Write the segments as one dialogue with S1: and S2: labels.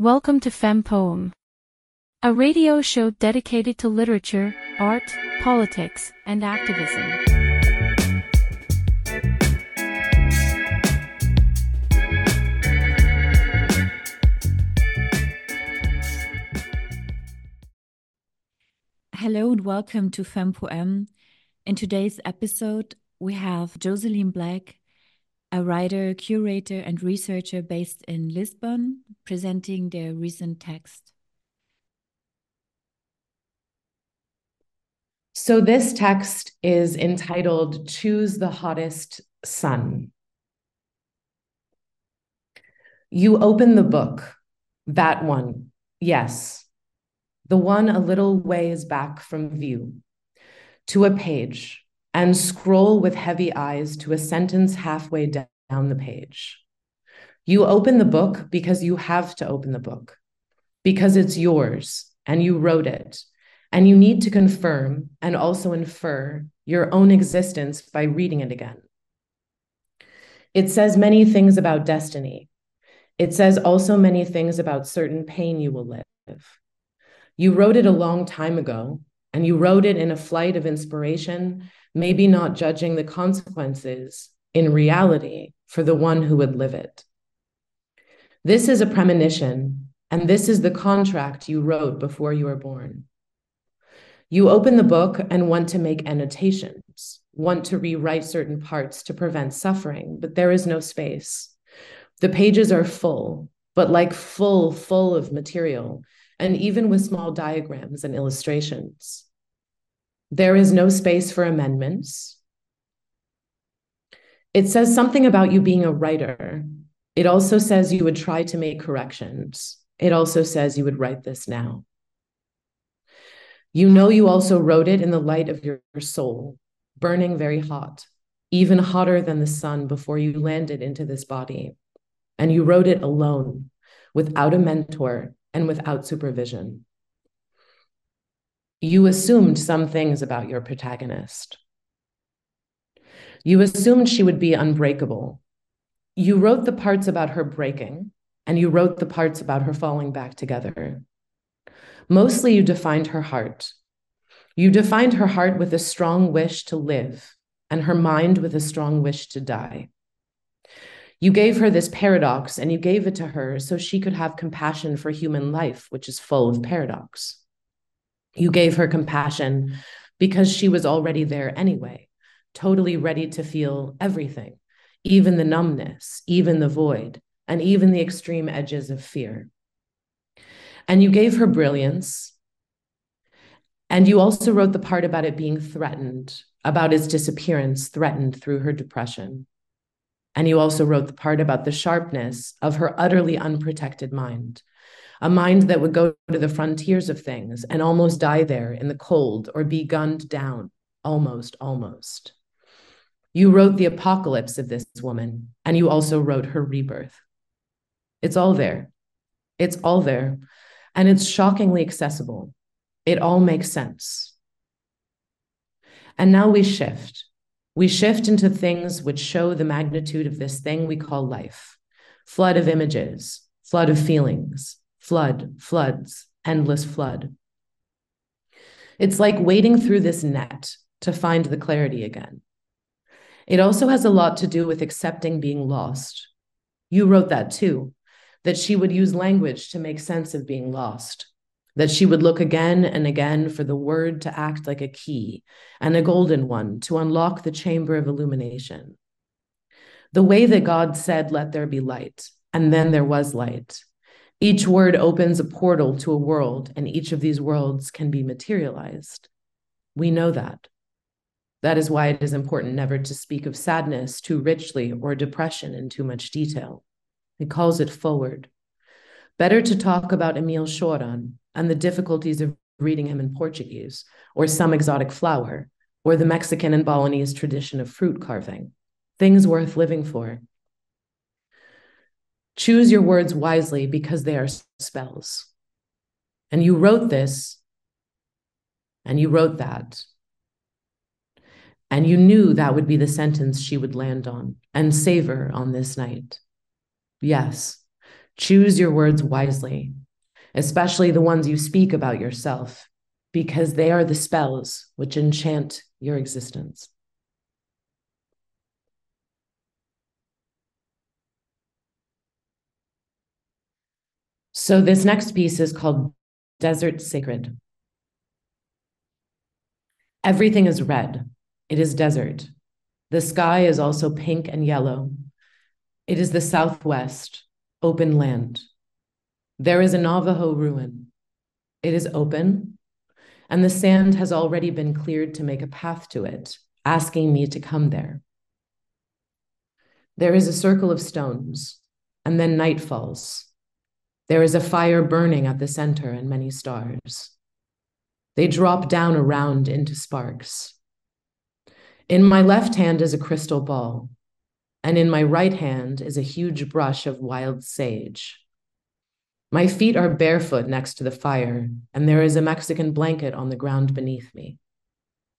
S1: Welcome to Fem Poem, a radio show dedicated to literature, art, politics, and activism.
S2: Hello and welcome to Fem Poem. In today's episode, we have Josseline Black, a writer, curator, and researcher based in Lisbon, presenting their recent text.
S3: So, this text is entitled Choose the Hottest Sun. You open the book, that one, yes, the one a little ways back from view, to a page and scroll with heavy eyes to a sentence halfway down the page. You open the book because you have to open the book, because it's yours and you wrote it, and you need to confirm and also infer your own existence by reading it again. It says many things about destiny. It says also many things about certain pain you will live. You wrote it a long time ago, and you wrote it in a flight of inspiration maybe not judging the consequences in reality for the one who would live it. This is a premonition, and this is the contract you wrote before you were born. You open the book and want to make annotations, want to rewrite certain parts to prevent suffering, but there is no space. The pages are full, but like full, full of material, and even with small diagrams and illustrations. There is no space for amendments. It says something about you being a writer. It also says you would try to make corrections. It also says you would write this now. You know you also wrote it in the light of your soul, burning very hot, even hotter than the sun before you landed into this body. And you wrote it alone, without a mentor and without supervision you assumed some things about your protagonist. You assumed she would be unbreakable. You wrote the parts about her breaking, and you wrote the parts about her falling back together. Mostly, you defined her heart. You defined her heart with a strong wish to live, and her mind with a strong wish to die. You gave her this paradox, and you gave it to her so she could have compassion for human life, which is full of paradox. You gave her compassion because she was already there anyway, totally ready to feel everything, even the numbness, even the void, and even the extreme edges of fear. And you gave her brilliance. And you also wrote the part about it being threatened, about its disappearance threatened through her depression. And you also wrote the part about the sharpness of her utterly unprotected mind, a mind that would go to the frontiers of things and almost die there in the cold or be gunned down, almost, almost. You wrote the apocalypse of this woman, and you also wrote her rebirth. It's all there. It's all there. And it's shockingly accessible. It all makes sense. And now we shift. We shift into things which show the magnitude of this thing we call life flood of images, flood of feelings, flood, floods, endless flood. It's like wading through this net to find the clarity again. It also has a lot to do with accepting being lost. You wrote that too, that she would use language to make sense of being lost, that she would look again and again for the word to act like a key and a golden one to unlock the chamber of illumination. The way that God said, Let there be light, and then there was light, each word opens a portal to a world, and each of these worlds can be materialized. We know that. That is why it is important never to speak of sadness too richly or depression in too much detail. It calls it forward. Better to talk about Emil Cioran and the difficulties of reading him in Portuguese, or some exotic flower, or the Mexican and Balinese tradition of fruit carving. Things worth living for. Choose your words wisely because they are spells. And you wrote this, and you wrote that. And you knew that would be the sentence she would land on and savor on this night. Yes, Choose your words wisely, especially the ones you speak about yourself, because they are the spells which enchant your existence. So, this next piece is called Desert Sacred. Everything is red, it is desert. The sky is also pink and yellow. It is the Southwest, open land. There is a Navajo ruin. It is open, and the sand has already been cleared to make a path to it, asking me to come there. There is a circle of stones, and then night falls. There is a fire burning at the center and many stars. They drop down around into sparks. In my left hand is a crystal ball, and in my right hand is a huge brush of wild sage. My feet are barefoot next to the fire, and there is a Mexican blanket on the ground beneath me.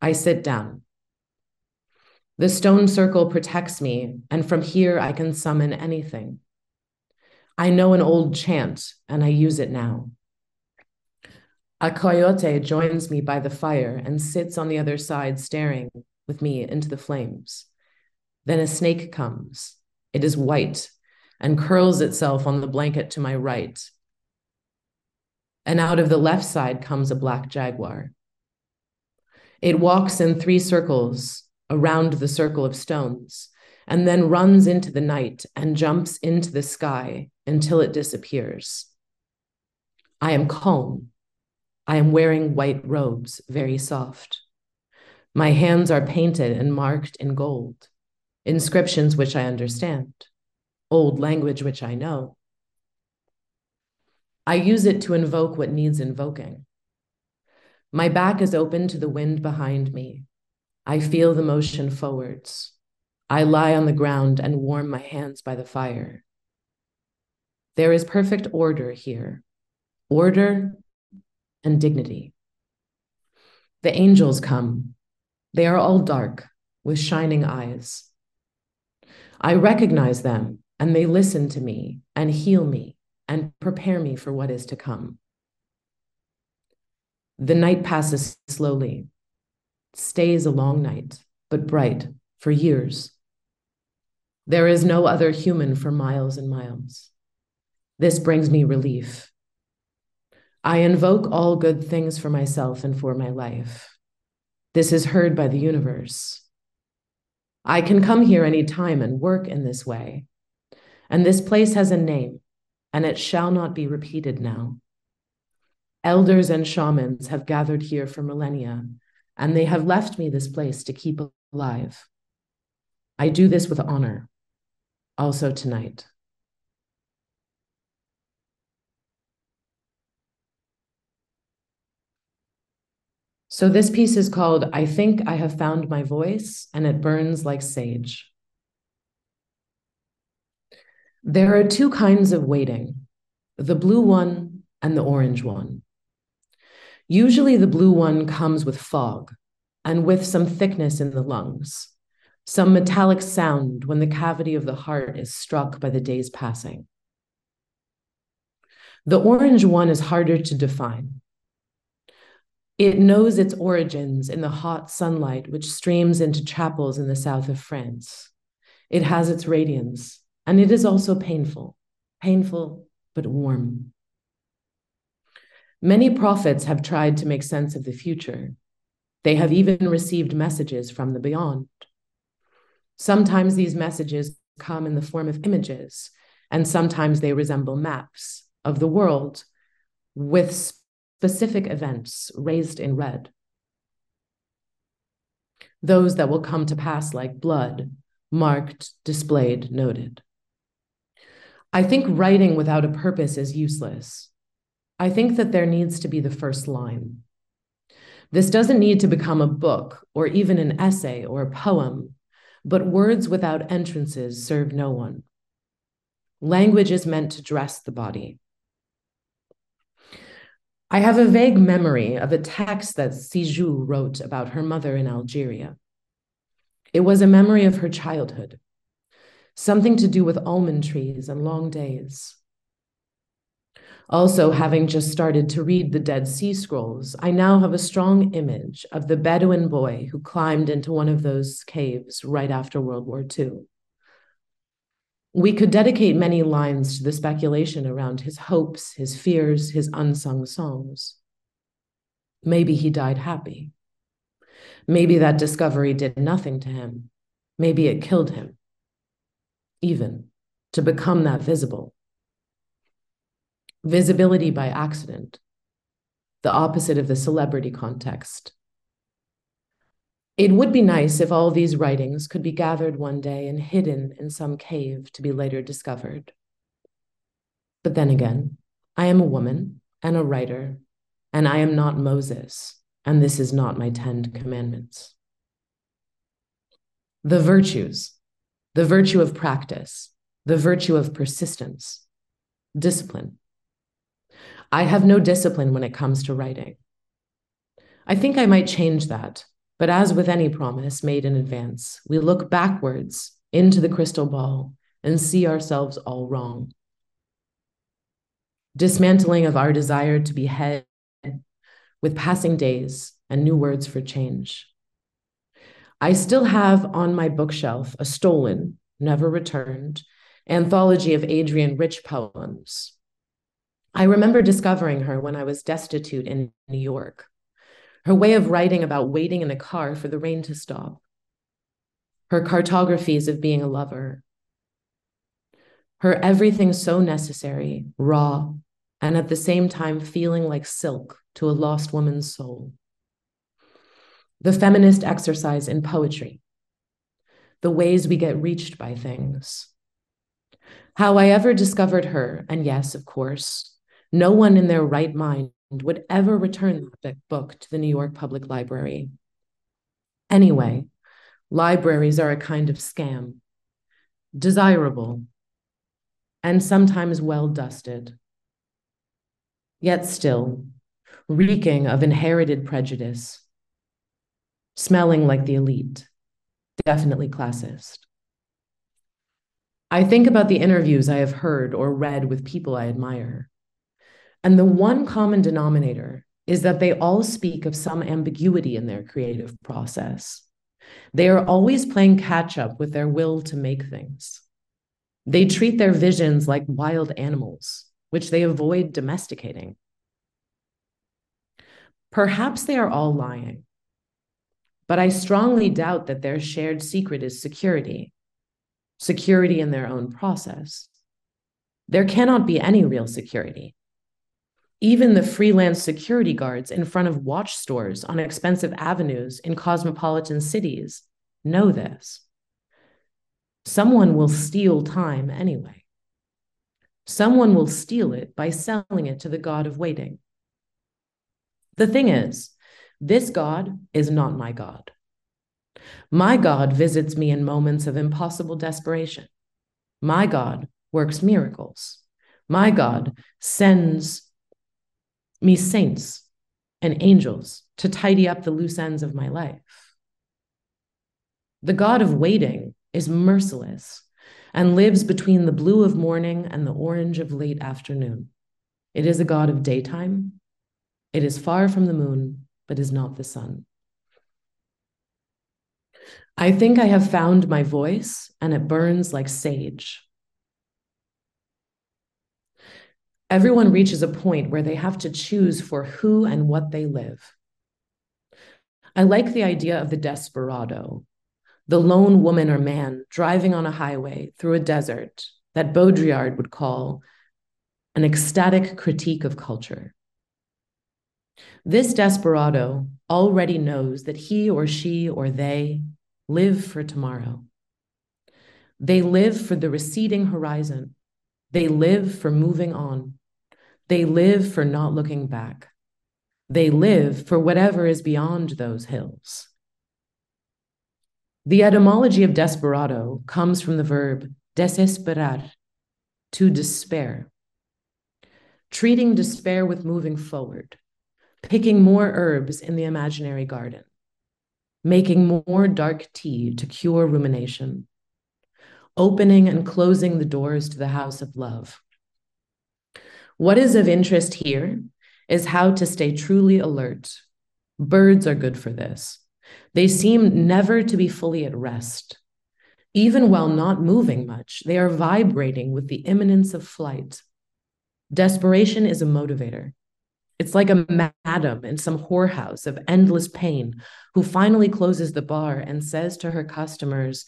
S3: I sit down. The stone circle protects me, and from here I can summon anything. I know an old chant, and I use it now. A coyote joins me by the fire and sits on the other side, staring with me into the flames. Then a snake comes. It is white and curls itself on the blanket to my right. And out of the left side comes a black jaguar. It walks in three circles around the circle of stones and then runs into the night and jumps into the sky until it disappears. I am calm. I am wearing white robes, very soft. My hands are painted and marked in gold inscriptions which I understand, old language which I know. I use it to invoke what needs invoking. My back is open to the wind behind me. I feel the motion forwards. I lie on the ground and warm my hands by the fire. There is perfect order here order and dignity. The angels come. They are all dark with shining eyes. I recognize them and they listen to me and heal me and prepare me for what is to come. The night passes slowly, stays a long night, but bright for years. There is no other human for miles and miles. This brings me relief. I invoke all good things for myself and for my life. This is heard by the universe. I can come here any time and work in this way. And this place has a name, and it shall not be repeated now. Elders and shamans have gathered here for millennia, and they have left me this place to keep alive. I do this with honor, also tonight. So this piece is called I Think I Have Found My Voice, and it burns like sage. There are two kinds of waiting the blue one and the orange one. Usually, the blue one comes with fog and with some thickness in the lungs, some metallic sound when the cavity of the heart is struck by the day's passing. The orange one is harder to define. It knows its origins in the hot sunlight which streams into chapels in the south of France. It has its radiance, and it is also painful, painful but warm. Many prophets have tried to make sense of the future. They have even received messages from the beyond. Sometimes these messages come in the form of images, and sometimes they resemble maps of the world with specific events raised in red. Those that will come to pass like blood, marked, displayed, noted. I think writing without a purpose is useless. I think that there needs to be the first line. This doesn't need to become a book or even an essay or a poem, but words without entrances serve no one. Language is meant to dress the body. I have a vague memory of a text that Cixous wrote about her mother in Algeria. It was a memory of her childhood, something to do with almond trees and long days. Also, having just started to read the Dead Sea Scrolls, I now have a strong image of the Bedouin boy who climbed into one of those caves right after World War II. We could dedicate many lines to the speculation around his hopes, his fears, his unsung songs. Maybe he died happy. Maybe that discovery did nothing to him. Maybe it killed him. Even to become that visible visibility by accident, the opposite of the celebrity context. It would be nice if all these writings could be gathered one day and hidden in some cave to be later discovered. But then again, I am a woman and a writer, and I am not Moses, and this is not my Ten Commandments. The virtues, the virtue of practice, the virtue of persistence, discipline, I have no discipline when it comes to writing. I think I might change that, but as with any promise made in advance, we look backwards into the crystal ball and see ourselves all wrong. Dismantling of our desire to be head with passing days and new words for change. I still have on my bookshelf a stolen, never returned, anthology of Adrienne Rich poems I remember discovering her when I was destitute in New York. Her way of writing about waiting in a car for the rain to stop. Her cartographies of being a lover. Her everything so necessary, raw, and at the same time feeling like silk to a lost woman's soul. The feminist exercise in poetry. The ways we get reached by things. How I ever discovered her, and yes, of course, no one in their right mind would ever return that book to the New York Public Library. Anyway, libraries are a kind of scam, desirable, and sometimes well dusted. Yet still, reeking of inherited prejudice, smelling like the elite, definitely classist. I think about the interviews I have heard or read with people I admire. And the one common denominator is that they all speak of some ambiguity in their creative process. They are always playing catch up with their will to make things. They treat their visions like wild animals, which they avoid domesticating. Perhaps they are all lying, but I strongly doubt that their shared secret is security, security in their own process. There cannot be any real security even the freelance security guards in front of watch stores on expensive avenues in cosmopolitan cities know this. Someone will steal time anyway. Someone will steal it by selling it to the God of waiting. The thing is, this God is not my God. My God visits me in moments of impossible desperation. My God works miracles. My God sends me saints and angels to tidy up the loose ends of my life. The God of waiting is merciless and lives between the blue of morning and the orange of late afternoon. It is a God of daytime. It is far from the moon, but is not the sun. I think I have found my voice, and it burns like sage. Everyone reaches a point where they have to choose for who and what they live. I like the idea of the desperado, the lone woman or man driving on a highway through a desert that Baudrillard would call an ecstatic critique of culture. This desperado already knows that he or she or they live for tomorrow. They live for the receding horizon. They live for moving on. They live for not looking back. They live for whatever is beyond those hills. The etymology of desperado comes from the verb desesperar, to despair. Treating despair with moving forward, picking more herbs in the imaginary garden, making more dark tea to cure rumination, opening and closing the doors to the house of love What is of interest here is how to stay truly alert. Birds are good for this. They seem never to be fully at rest. Even while not moving much, they are vibrating with the imminence of flight. Desperation is a motivator. It's like a madam in some whorehouse of endless pain who finally closes the bar and says to her customers,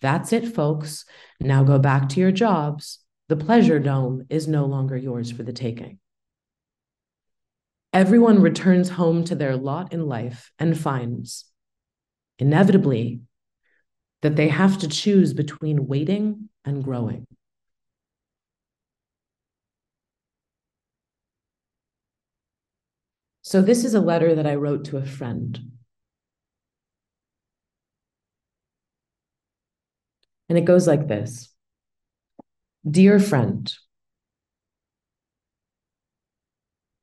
S3: That's it, folks. Now go back to your jobs. The pleasure dome is no longer yours for the taking. Everyone returns home to their lot in life and finds, inevitably, that they have to choose between waiting and growing. So, this is a letter that I wrote to a friend. And it goes like this Dear friend,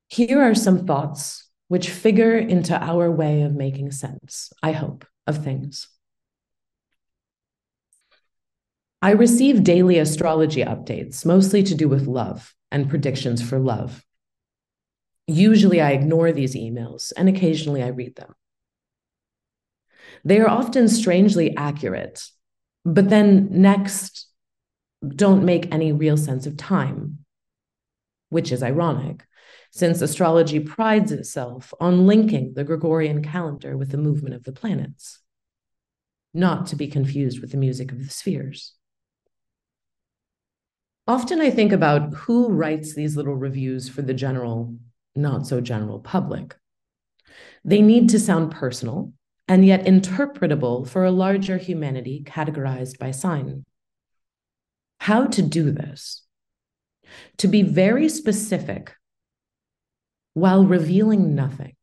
S3: here are some thoughts which figure into our way of making sense, I hope, of things. I receive daily astrology updates, mostly to do with love and predictions for love. Usually I ignore these emails and occasionally I read them. They are often strangely accurate, but then next don't make any real sense of time, which is ironic, since astrology prides itself on linking the Gregorian calendar with the movement of the planets, not to be confused with the music of the spheres. Often I think about who writes these little reviews for the general, not so general public. They need to sound personal and yet interpretable for a larger humanity categorized by sign. How to do this? To be very specific while revealing nothing.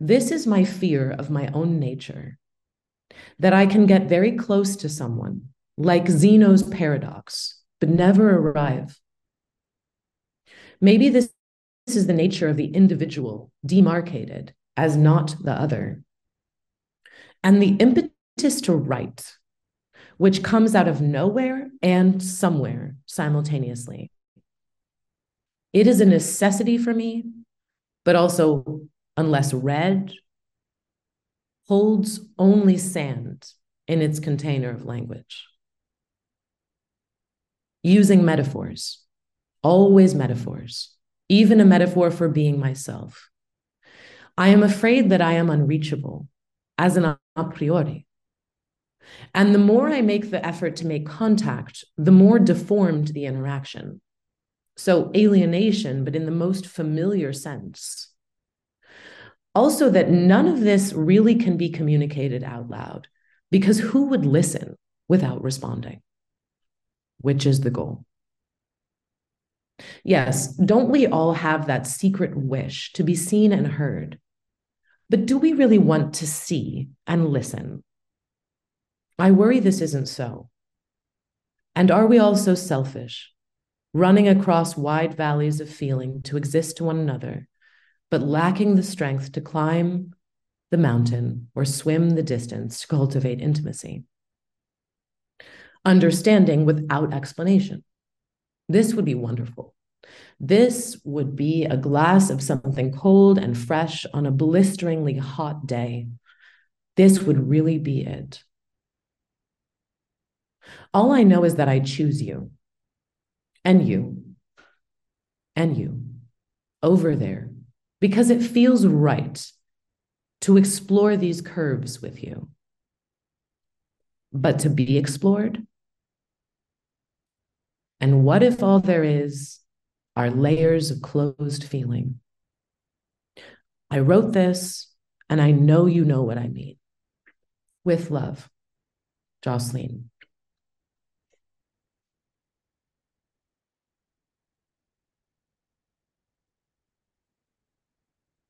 S3: This is my fear of my own nature that I can get very close to someone like Zeno's paradox, but never arrive. Maybe this, this is the nature of the individual, demarcated as not the other. And the impetus to write, which comes out of nowhere and somewhere simultaneously. It is a necessity for me, but also, unless read, holds only sand in its container of language using metaphors, always metaphors, even a metaphor for being myself. I am afraid that I am unreachable as an a priori. And the more I make the effort to make contact, the more deformed the interaction. So, alienation, but in the most familiar sense. Also, that none of this really can be communicated out loud, because who would listen without responding? which is the goal. Yes, don't we all have that secret wish to be seen and heard? But do we really want to see and listen? I worry this isn't so. And are we all so selfish, running across wide valleys of feeling to exist to one another, but lacking the strength to climb the mountain or swim the distance to cultivate intimacy? understanding without explanation. This would be wonderful. This would be a glass of something cold and fresh on a blisteringly hot day. This would really be it. All I know is that I choose you, and you, and you, over there, because it feels right to explore these curves with you. But to be explored, and what if all there is are layers of closed feeling? I wrote this, and I know you know what I mean. With love, Josseline.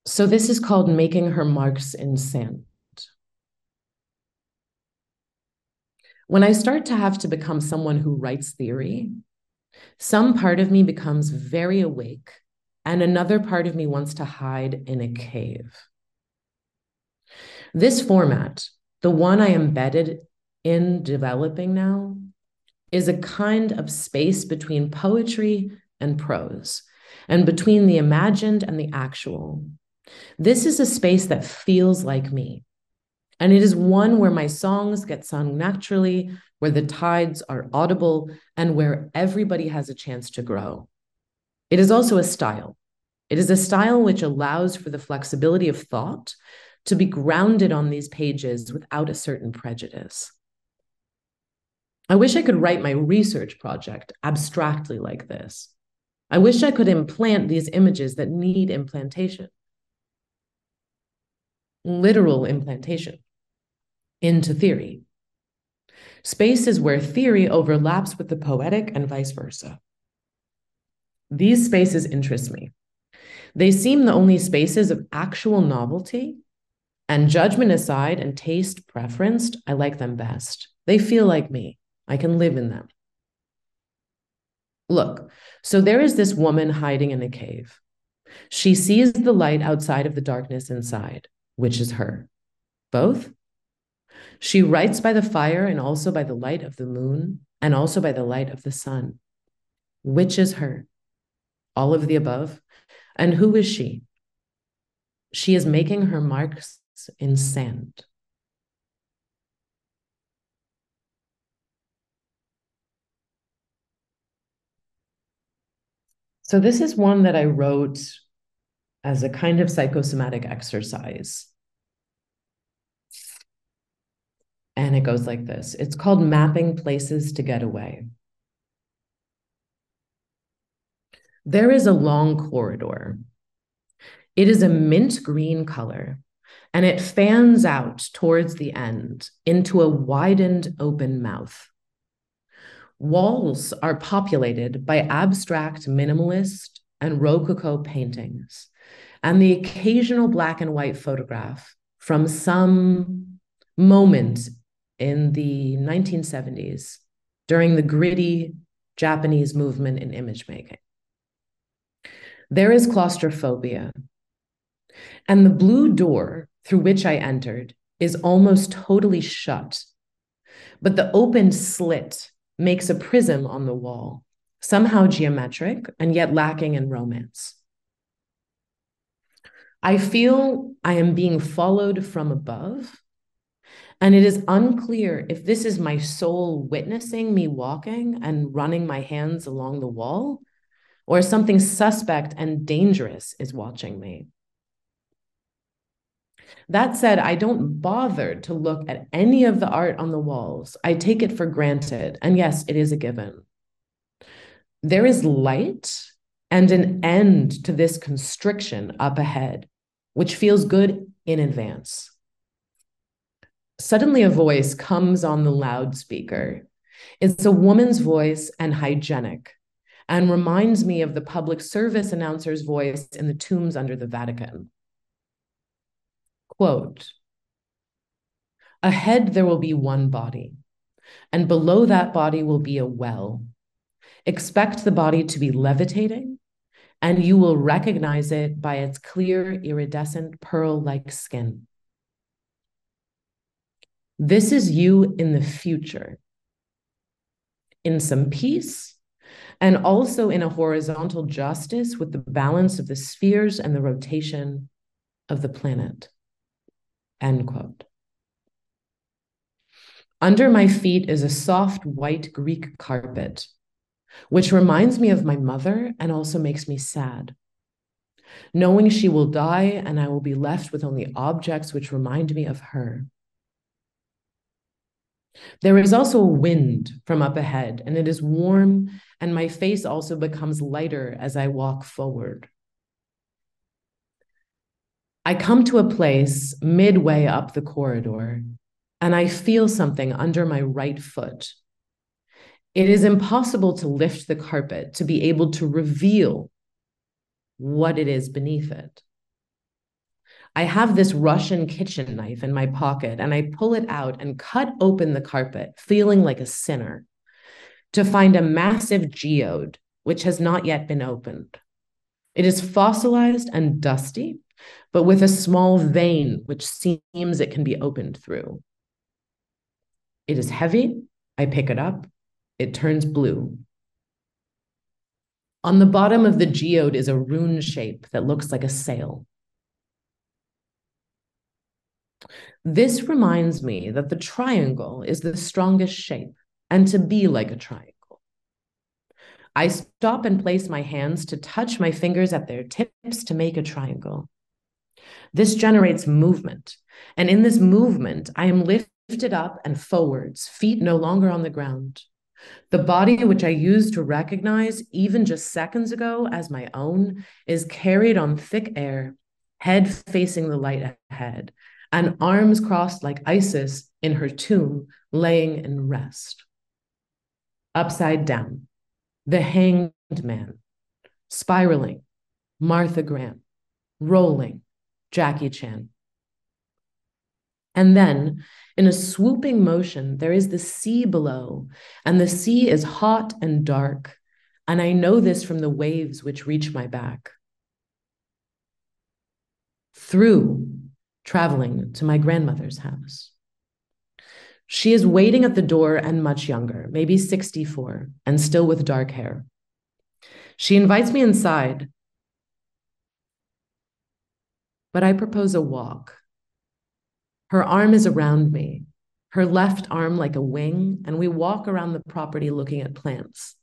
S3: So, this is called Making Her Marks in Sand. When I start to have to become someone who writes theory, some part of me becomes very awake, and another part of me wants to hide in a cave. This format, the one I embedded in developing now, is a kind of space between poetry and prose, and between the imagined and the actual. This is a space that feels like me. And it is one where my songs get sung naturally, where the tides are audible, and where everybody has a chance to grow. It is also a style. It is a style which allows for the flexibility of thought to be grounded on these pages without a certain prejudice. I wish I could write my research project abstractly like this. I wish I could implant these images that need implantation, literal implantation, into theory. Spaces where theory overlaps with the poetic and vice versa. These spaces interest me. They seem the only spaces of actual novelty, and judgment aside and taste preferenced, I like them best. They feel like me. I can live in them. Look, so there is this woman hiding in a cave. She sees the light outside of the darkness inside, which is her. Both? She writes by the fire and also by the light of the moon and also by the light of the sun. Which is her? All of the above? And who is she? She is making her marks in sand. So, this is one that I wrote as a kind of psychosomatic exercise. And it goes like this it's called Mapping Places to Get Away. There is a long corridor. It is a mint green color, and it fans out towards the end into a widened open mouth. Walls are populated by abstract minimalist and Rococo paintings, and the occasional black and white photograph from some moment in the 1970s during the gritty Japanese movement in image making. There is claustrophobia. And the blue door through which I entered is almost totally shut. But the open slit makes a prism on the wall, somehow geometric and yet lacking in romance. I feel I am being followed from above, and it is unclear if this is my soul witnessing me walking and running my hands along the wall, or something suspect and dangerous is watching me. That said, I don't bother to look at any of the art on the walls. I take it for granted. And yes, it is a given. There is light and an end to this constriction up ahead, which feels good in advance. Suddenly, a voice comes on the loudspeaker. It's a woman's voice and hygienic, and reminds me of the public service announcer's voice in the tombs under the Vatican. Quote Ahead, there will be one body, and below that body will be a well. Expect the body to be levitating, and you will recognize it by its clear, iridescent, pearl like skin. This is you in the future, in some peace, and also in a horizontal justice with the balance of the spheres and the rotation of the planet. End quote. Under my feet is a soft white Greek carpet, which reminds me of my mother and also makes me sad. Knowing she will die and I will be left with only objects which remind me of her. There is also a wind from up ahead, and it is warm, and my face also becomes lighter as I walk forward. I come to a place midway up the corridor and I feel something under my right foot. It is impossible to lift the carpet to be able to reveal what it is beneath it. I have this Russian kitchen knife in my pocket and I pull it out and cut open the carpet, feeling like a sinner, to find a massive geode which has not yet been opened. It is fossilized and dusty, but with a small vein which seems it can be opened through. It is heavy. I pick it up. It turns blue. On the bottom of the geode is a rune shape that looks like a sail. This reminds me that the triangle is the strongest shape and to be like a triangle. I stop and place my hands to touch my fingers at their tips to make a triangle. This generates movement. And in this movement, I am lifted up and forwards, feet no longer on the ground. The body which I used to recognize even just seconds ago as my own is carried on thick air, head facing the light ahead, and arms crossed like Isis in her tomb, laying in rest. Upside down, the Hanged Man, spiraling, Martha Graham, rolling, Jackie Chan. And then, in a swooping motion, there is the sea below, and the sea is hot and dark, and I know this from the waves which reach my back. Through traveling to my grandmother's house. She is waiting at the door and much younger, maybe 64, and still with dark hair. She invites me inside, but I propose a walk. Her arm is around me, her left arm like a wing, and we walk around the property looking at plants.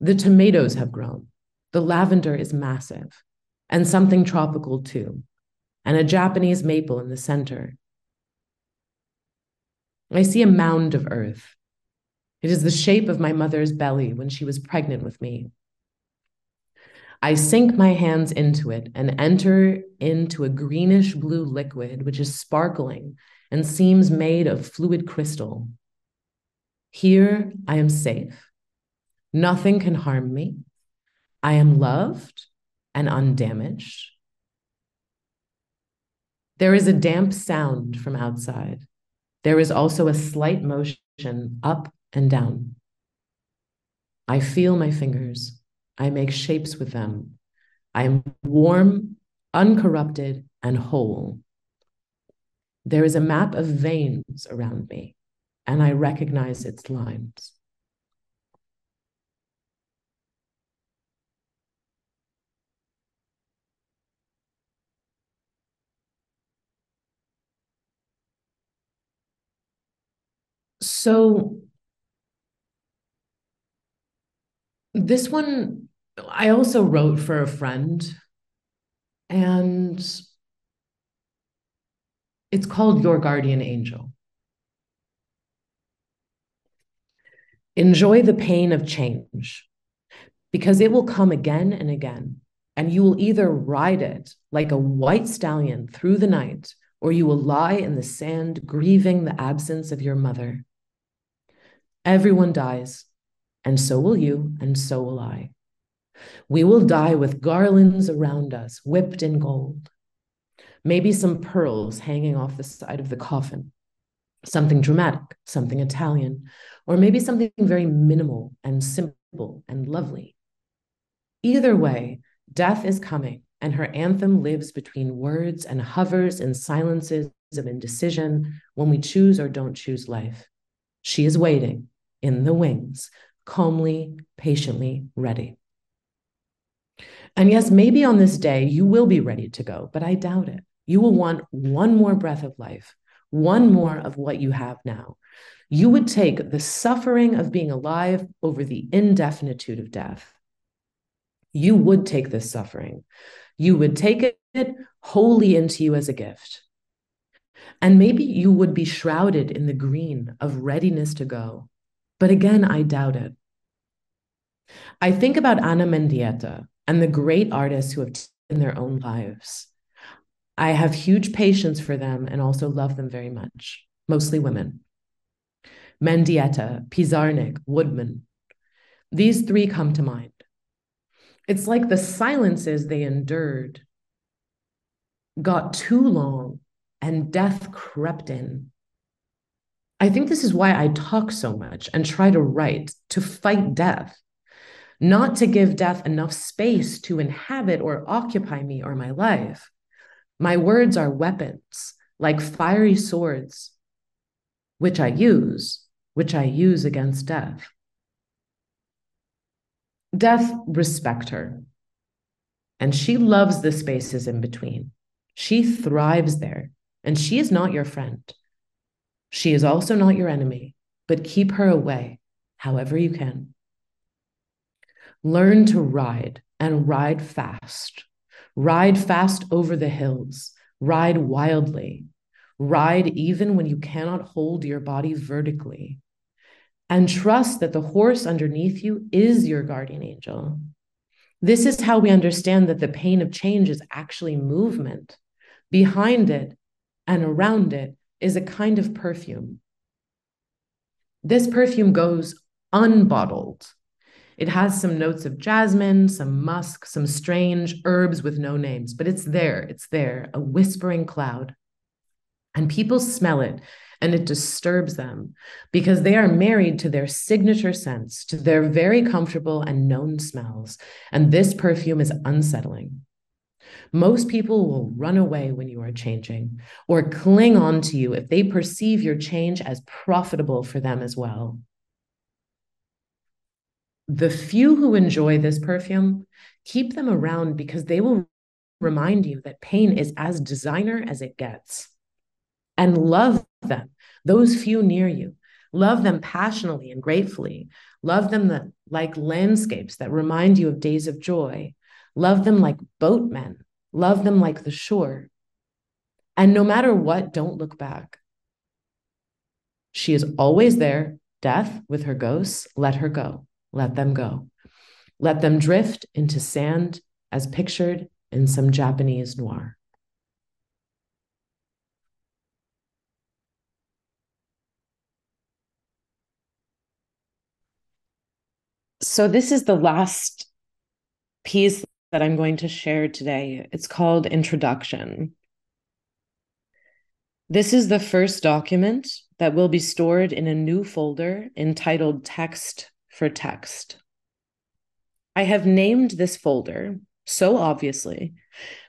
S3: The tomatoes have grown, the lavender is massive, and something tropical too, and a Japanese maple in the center I see a mound of earth. It is the shape of my mother's belly when she was pregnant with me. I sink my hands into it and enter into a greenish blue liquid, which is sparkling and seems made of fluid crystal. Here I am safe. Nothing can harm me. I am loved and undamaged. There is a damp sound from outside. There is also a slight motion up and down. I feel my fingers. I make shapes with them. I am warm, uncorrupted, and whole. There is a map of veins around me, and I recognize its lines. So this one I also wrote for a friend and it's called Your Guardian Angel. Enjoy the pain of change because it will come again and again, and you will either ride it like a white stallion through the night, or you will lie in the sand grieving the absence of your mother. Everyone dies, and so will you, and so will I. We will die with garlands around us, whipped in gold. Maybe some pearls hanging off the side of the coffin. Something dramatic, something Italian, or maybe something very minimal and simple and lovely. Either way, death is coming, and her anthem lives between words and hovers in silences of indecision when we choose or don't choose life. She is waiting, in the wings, calmly, patiently ready. And yes, maybe on this day you will be ready to go, but I doubt it. You will want one more breath of life, one more of what you have now. You would take the suffering of being alive over the indefinitude of death. You would take this suffering. You would take it wholly into you as a gift. And maybe you would be shrouded in the green of readiness to go, but again, I doubt it. I think about Ana Mendieta and the great artists who have taken their own lives. I have huge patience for them and also love them very much, mostly women. Mendieta, Pizarnik, Woodman. These three come to mind. It's like the silences they endured got too long and death crept in I think this is why I talk so much and try to write to fight death, not to give death enough space to inhabit or occupy me or my life. My words are weapons, like fiery swords, which I use, which I use against death. Death, respect her. And she loves the spaces in between. She thrives there, and she is not your friend. She is also not your enemy, but keep her away however you can. Learn to ride and ride fast. Ride fast over the hills. Ride wildly. Ride even when you cannot hold your body vertically. And trust that the horse underneath you is your guardian angel. This is how we understand that the pain of change is actually movement. Behind it and around it is a kind of perfume. This perfume goes unbottled. It has some notes of jasmine, some musk, some strange herbs with no names, but it's there. It's there, a whispering cloud. And people smell it and it disturbs them because they are married to their signature scents, to their very comfortable and known smells. And this perfume is unsettling. Most people will run away when you are changing or cling on to you if they perceive your change as profitable for them as well. The few who enjoy this perfume, keep them around because they will remind you that pain is as designer as it gets. And love them, those few near you. Love them passionately and gratefully. Love them like landscapes that remind you of days of joy. Love them like boatmen Love them like the shore. And no matter what, don't look back. She is always there. Death with her ghosts, let her go. Let them go. Let them drift into sand as pictured in some Japanese noir. So, this is the last piece that I'm going to share today. It's called Introduction. This is the first document that will be stored in a new folder entitled Text for Text. I have named this folder so obviously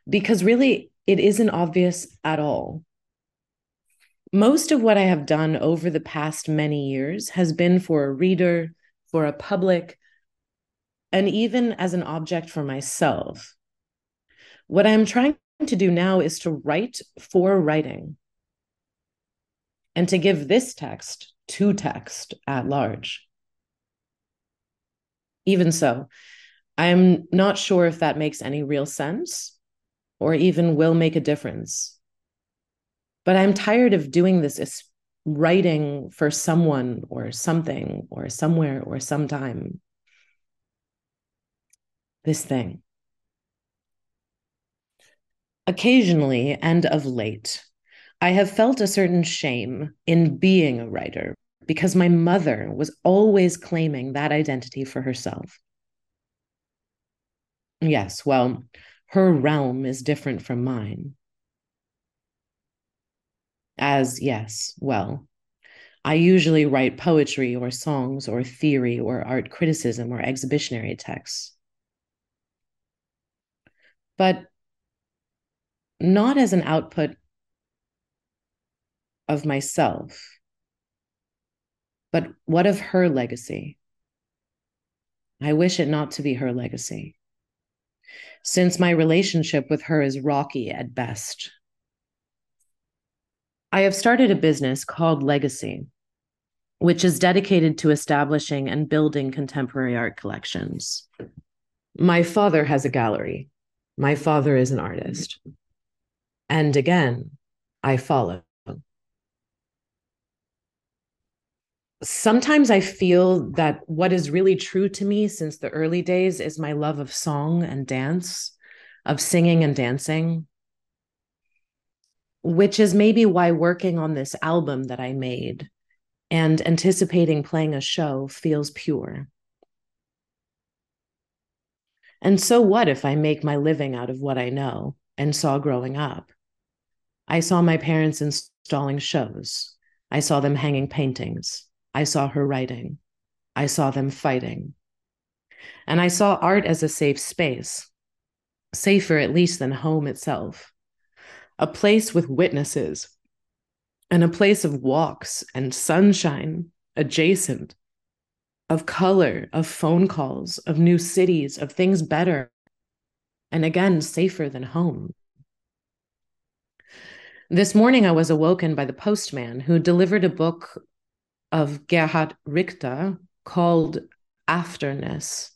S3: because really it isn't obvious at all. Most of what I have done over the past many years has been for a reader, for a public, and even as an object for myself. What I'm trying to do now is to write for writing and to give this text to text at large. Even so, I'm not sure if that makes any real sense or even will make a difference. But I'm tired of doing this writing for someone or something or somewhere or sometime this thing. Occasionally and of late, I have felt a certain shame in being a writer because my mother was always claiming that identity for herself. Yes, well, her realm is different from mine. As, yes, well, I usually write poetry or songs or theory or art criticism or exhibitionary texts but not as an output of myself, but what of her legacy? I wish it not to be her legacy, since my relationship with her is rocky at best. I have started a business called Legacy, which is dedicated to establishing and building contemporary art collections. My father has a gallery my father is an artist. And again, I follow. Sometimes I feel that what is really true to me since the early days is my love of song and dance, of singing and dancing, which is maybe why working on this album that I made and anticipating playing a show feels pure. And so what if I make my living out of what I know and saw growing up? I saw my parents installing shows. I saw them hanging paintings. I saw her writing. I saw them fighting. And I saw art as a safe space, safer at least than home itself, a place with witnesses, and a place of walks and sunshine adjacent, of color, of phone calls, of new cities, of things better, and again, safer than home. This morning, I was awoken by the postman who delivered a book of Gerhard Richter called Afterness.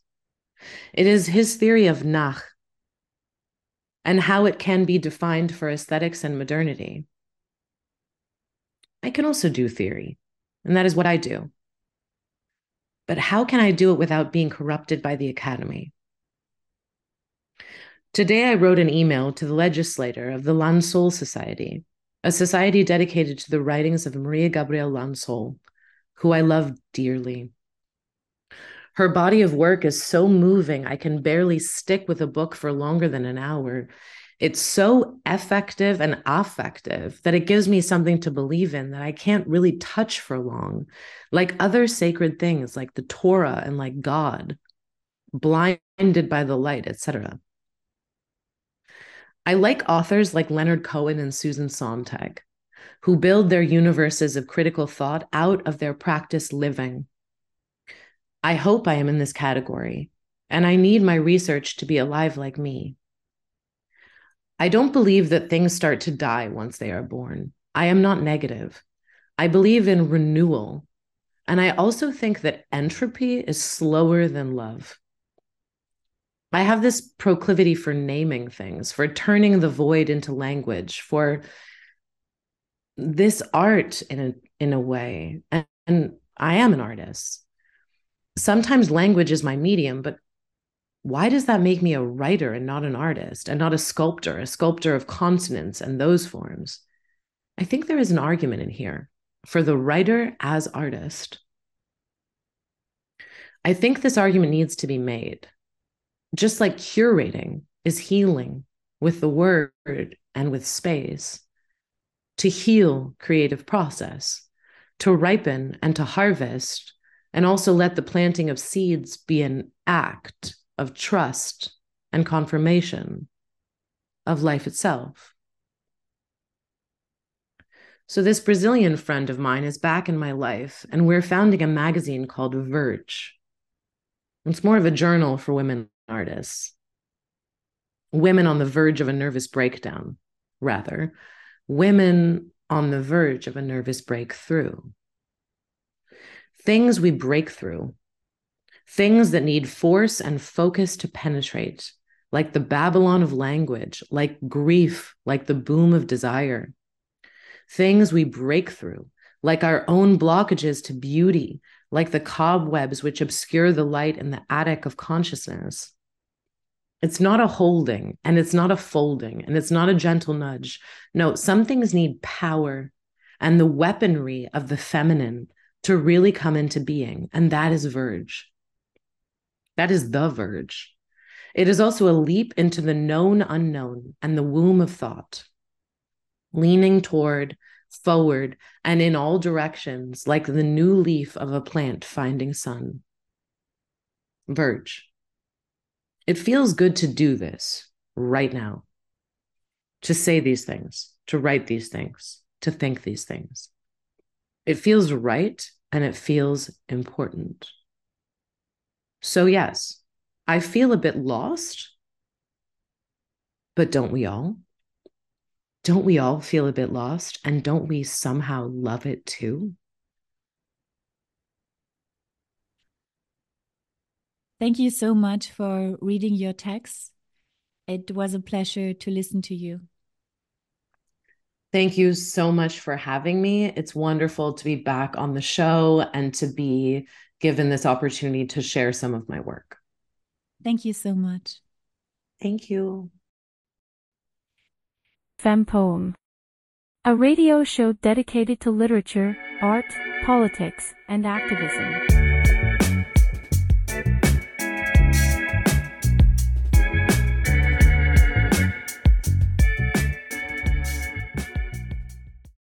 S3: It is his theory of Nach and how it can be defined for aesthetics and modernity. I can also do theory, and that is what I do. But how can I do it without being corrupted by the academy? Today, I wrote an email to the legislator of the Llansol Society, a society dedicated to the writings of Maria Gabriela Llansol, who I love dearly. Her body of work is so moving, I can barely stick with a book for longer than an hour. It's so effective and affective that it gives me something to believe in that I can't really touch for long, like other sacred things like the Torah and like God, blinded by the light, etc. I like authors like Leonard Cohen and Susan Sontag, who build their universes of critical thought out of their practice living. I hope I am in this category, and I need my research to be alive like me. I don't believe that things start to die once they are born. I am not negative. I believe in renewal. And I also think that entropy is slower than love. I have this proclivity for naming things, for turning the void into language, for this art in a in a way. And, and I am an artist. Sometimes language is my medium, but why does that make me a writer and not an artist and not a sculptor, a sculptor of consonants and those forms? I think there is an argument in here for the writer as artist. I think this argument needs to be made. Just like curating is healing with the word and with space, to heal creative process, to ripen and to harvest, and also let the planting of seeds be an act of trust and confirmation of life itself. So, this Brazilian friend of mine is back in my life, and we're founding a magazine called Verge. It's more of a journal for women artists, women on the verge of a nervous breakdown, rather, women on the verge of a nervous breakthrough. Things we break through things that need force and focus to penetrate, like the Babylon of language, like grief, like the boom of desire. Things we break through, like our own blockages to beauty, like the cobwebs which obscure the light in the attic of consciousness. It's not a holding and it's not a folding and it's not a gentle nudge. No, some things need power and the weaponry of the feminine to really come into being. And that is Verge. That is the verge. It is also a leap into the known unknown and the womb of thought, leaning toward, forward, and in all directions, like the new leaf of a plant finding sun. Verge. It feels good to do this right now, to say these things, to write these things, to think these things. It feels right and it feels important. So, yes, I feel a bit lost, but don't we all? Don't we all feel a bit lost? And don't we somehow love it too?
S2: Thank you so much for reading your text. It was a pleasure to listen to you.
S3: Thank you so much for having me. It's wonderful to be back on the show and to be given this opportunity to share some of my work.
S2: Thank you so much.
S3: Thank you.
S1: FemPoem, a radio show dedicated to literature, art, politics, and activism.